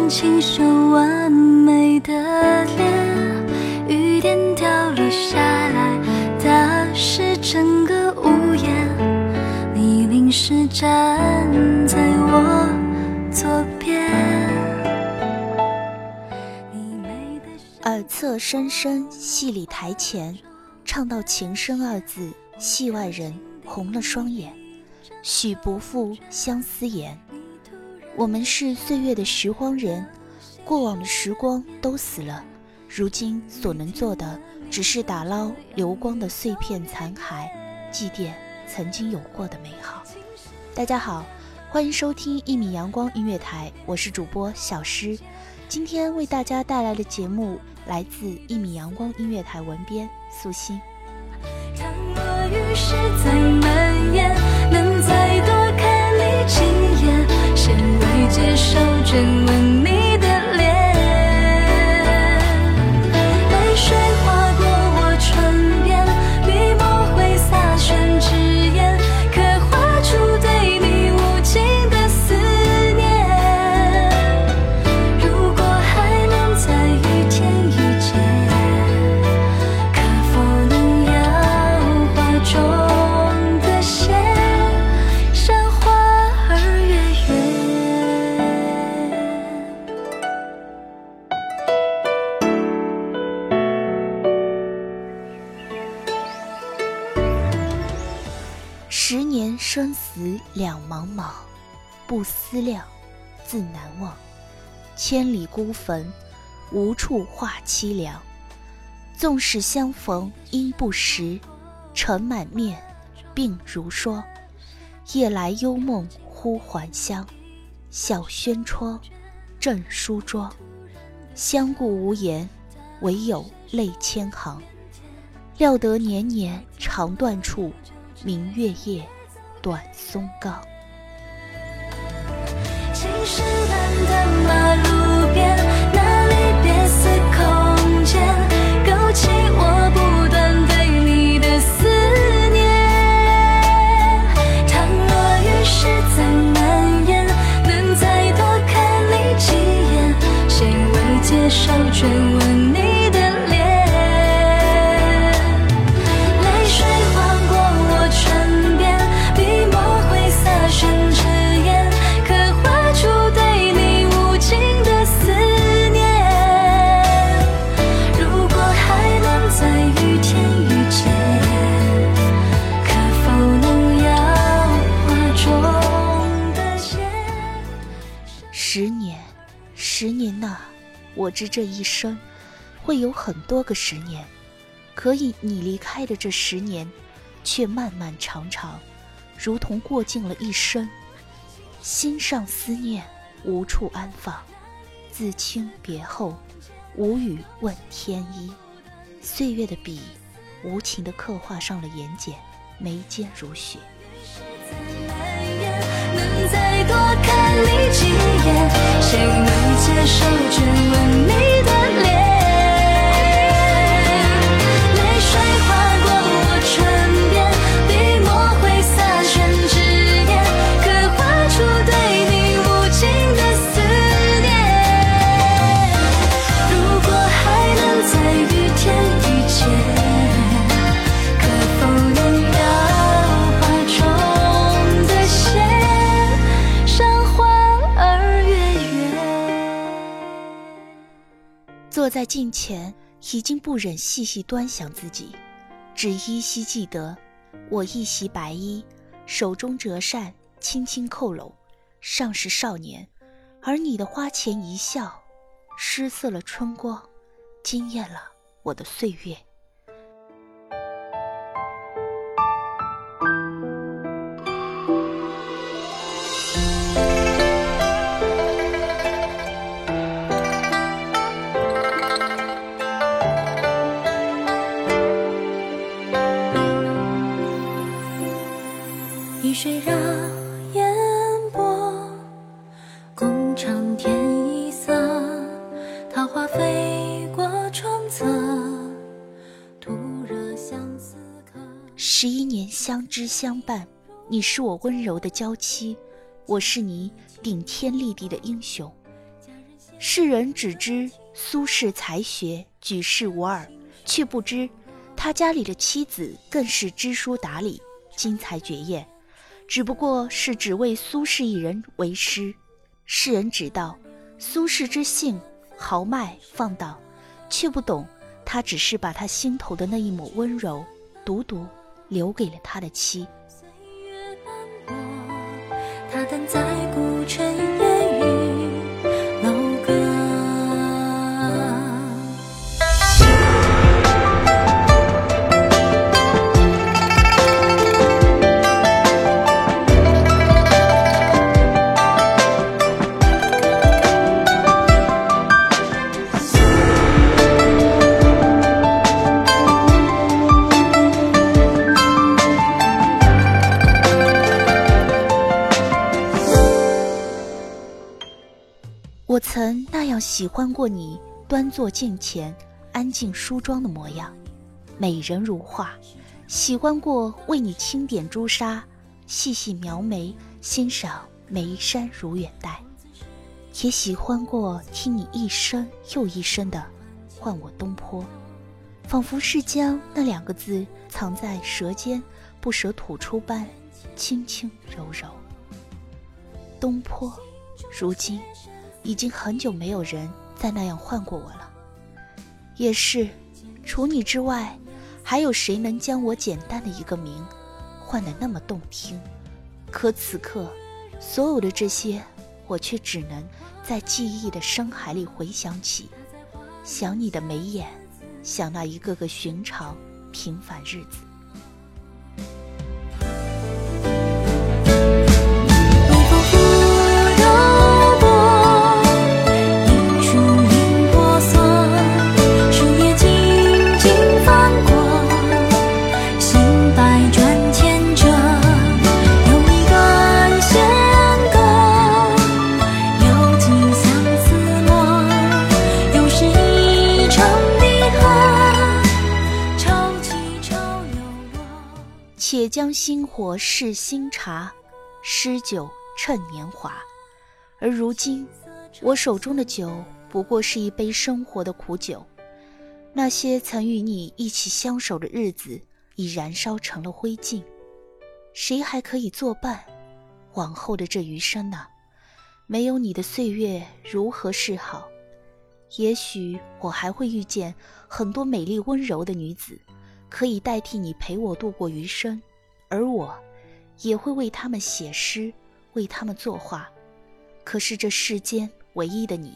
一张清秀完美的脸？雨点掉落下来，打湿整个屋檐。你淋湿站在我左边。你美得耳侧深深，戏里台前，唱到情深二字，戏外人红了双眼。许不负相思言，我们是岁月的拾荒人，过往的时光都死了，如今所能做的，只是打捞流光的碎片残骸，祭奠曾经有过的美好。大家好，欢迎收听一米阳光音乐台，我是主播小诗。今天为大家带来的节目来自一米阳光音乐台文编素心。看我于是在两茫茫，不思量，自难忘。千里孤坟，无处话凄凉。纵使相逢应不识，尘满面，鬓如霜。夜来幽梦忽还乡，小轩窗，正梳妆。相顾无言，唯有泪千行。料得年年肠断处，明月夜，短松冈。青石知这一生会有很多个十年，可以你离开的这十年，却漫漫长长，如同过尽了一生。心上思念无处安放，自清别后，无语问天一。岁月的笔，无情地刻画上了眼睑，眉间如雪。能再多看你几眼，谁能接受这吻你？在镜前，已经不忍细细端详自己，只依稀记得我一袭白衣，手中折扇轻轻扣拢，尚是少年；而你的花前一笑，失色了春光，惊艳了我的岁月。飞过窗侧十一年相知相伴，你是我温柔的娇妻，我是你顶天立地的英雄。世人只知苏轼才学举世无二，却不知他家里的妻子更是知书达理、惊才绝艳。只不过是只为苏轼一人为师，世人只道苏轼之性豪迈放荡，却不懂他只是把他心头的那一抹温柔，独独。留给了他的妻。喜欢过你，端坐镜前，安静梳妆的模样，美人如画；喜欢过为你轻点朱砂，细细描眉，欣赏眉山如远黛；也喜欢过听你一声又一声的唤我东坡，仿佛是将那两个字藏在舌尖，不舍吐出般，轻轻柔柔。东坡，如今。已经很久没有人再那样唤过我了，也是，除你之外，还有谁能将我简单的一个名唤得那么动听？可此刻，所有的这些，我却只能在记忆的深海里回想起，想你的眉眼，想那一个个寻常平凡日子。新火试新茶，诗酒趁年华。而如今，我手中的酒不过是一杯生活的苦酒。那些曾与你一起相守的日子，已燃烧成了灰烬。谁还可以作伴？往后的这余生呢？没有你的岁月如何是好？也许我还会遇见很多美丽温柔的女子。可以代替你陪我度过余生，而我，也会为他们写诗，为他们作画。可是这世间唯一的你，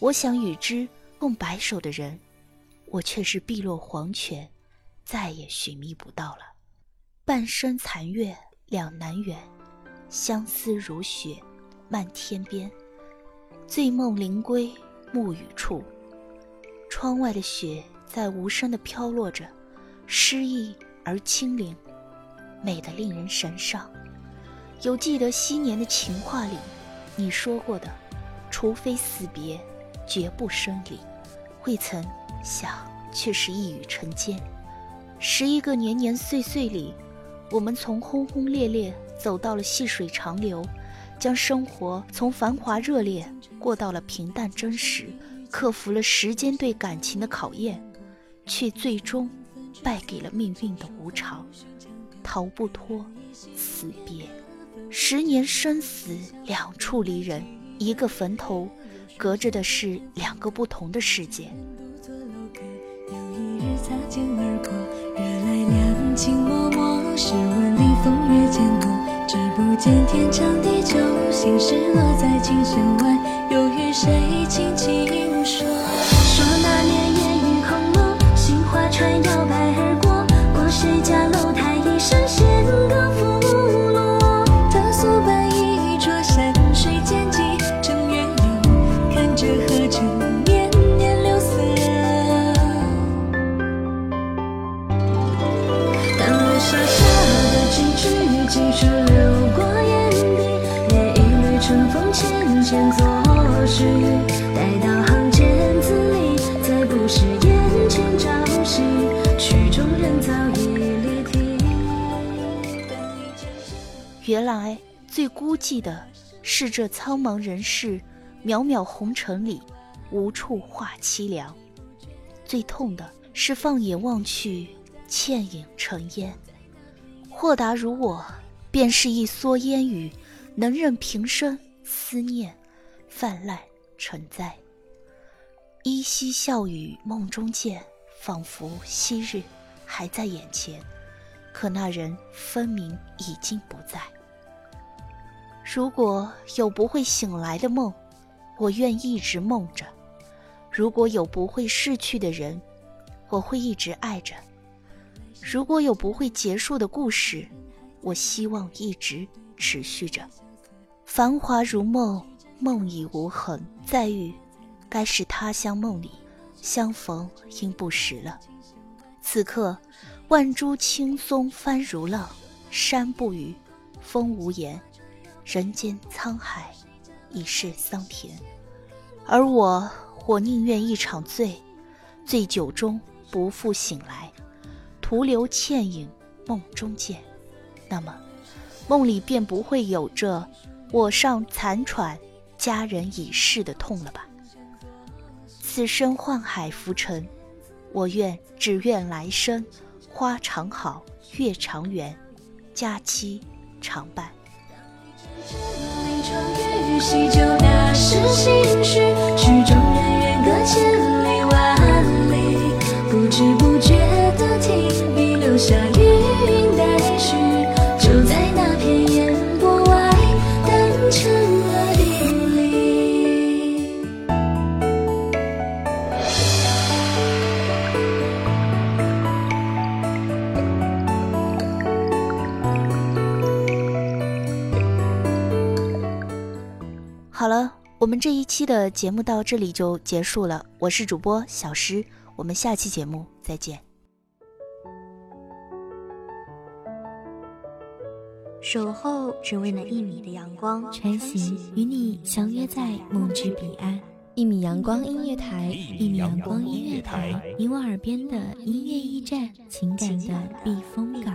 我想与之共白首的人，我却是碧落黄泉，再也寻觅不到了。半生残月两难圆，相思如雪漫天边。醉梦临归暮雨处，窗外的雪在无声的飘落着，诗意而清灵，美得令人神伤。有记得昔年的情话里，你说过的，除非死别，绝不生离。未曾想，却是一语成间。十一个年年岁岁里，我们从轰轰烈烈走到了细水长流，将生活从繁华热烈过到了平淡真实，克服了时间对感情的考验，却最终败给了命运的无常，逃不脱死别。十年生死两处离人，一个坟头，隔着的是两个不同的世界。有一日擦肩而过，热来两情脉脉，试问里风月渐多，只不见天长地久，心事落在琴弦外，又与谁轻轻说？说那年烟雨空蒙，杏花船摇摆原来最孤寂的是这苍茫人世，渺渺红尘里，无处话凄凉；最痛的是放眼望去，倩影成烟。豁达如我，便是一蓑烟雨，能任平生思念泛滥成灾。依稀笑语梦中见，仿佛昔日还在眼前，可那人分明已经不在。如果有不会醒来的梦，我愿一直梦着；如果有不会逝去的人，我会一直爱着；如果有不会结束的故事，我希望一直持续着。繁华如梦，梦已无痕，再遇，该是他乡梦里相逢应不识了。此刻，万株青松翻如浪，山不语，风无言。人间沧海，已是桑田。而我，我宁愿一场醉，醉酒中不复醒来，徒留倩影梦中见。那么，梦里便不会有着我上残喘、佳人已逝的痛了吧？此生宦海浮沉，我愿只愿来生花常好，月常圆，佳期常伴。你穿雨，喜酒那时心绪，曲终人远，隔千里万里，不知不。我们这一期的节目到这里就结束了。我是主播小诗，我们下期节目再见。守候只为那一米的阳光，穿行与你相约在梦之彼岸。一米阳光音乐台，一米阳光音乐台，你我耳边的音乐驿站，情感的避风港。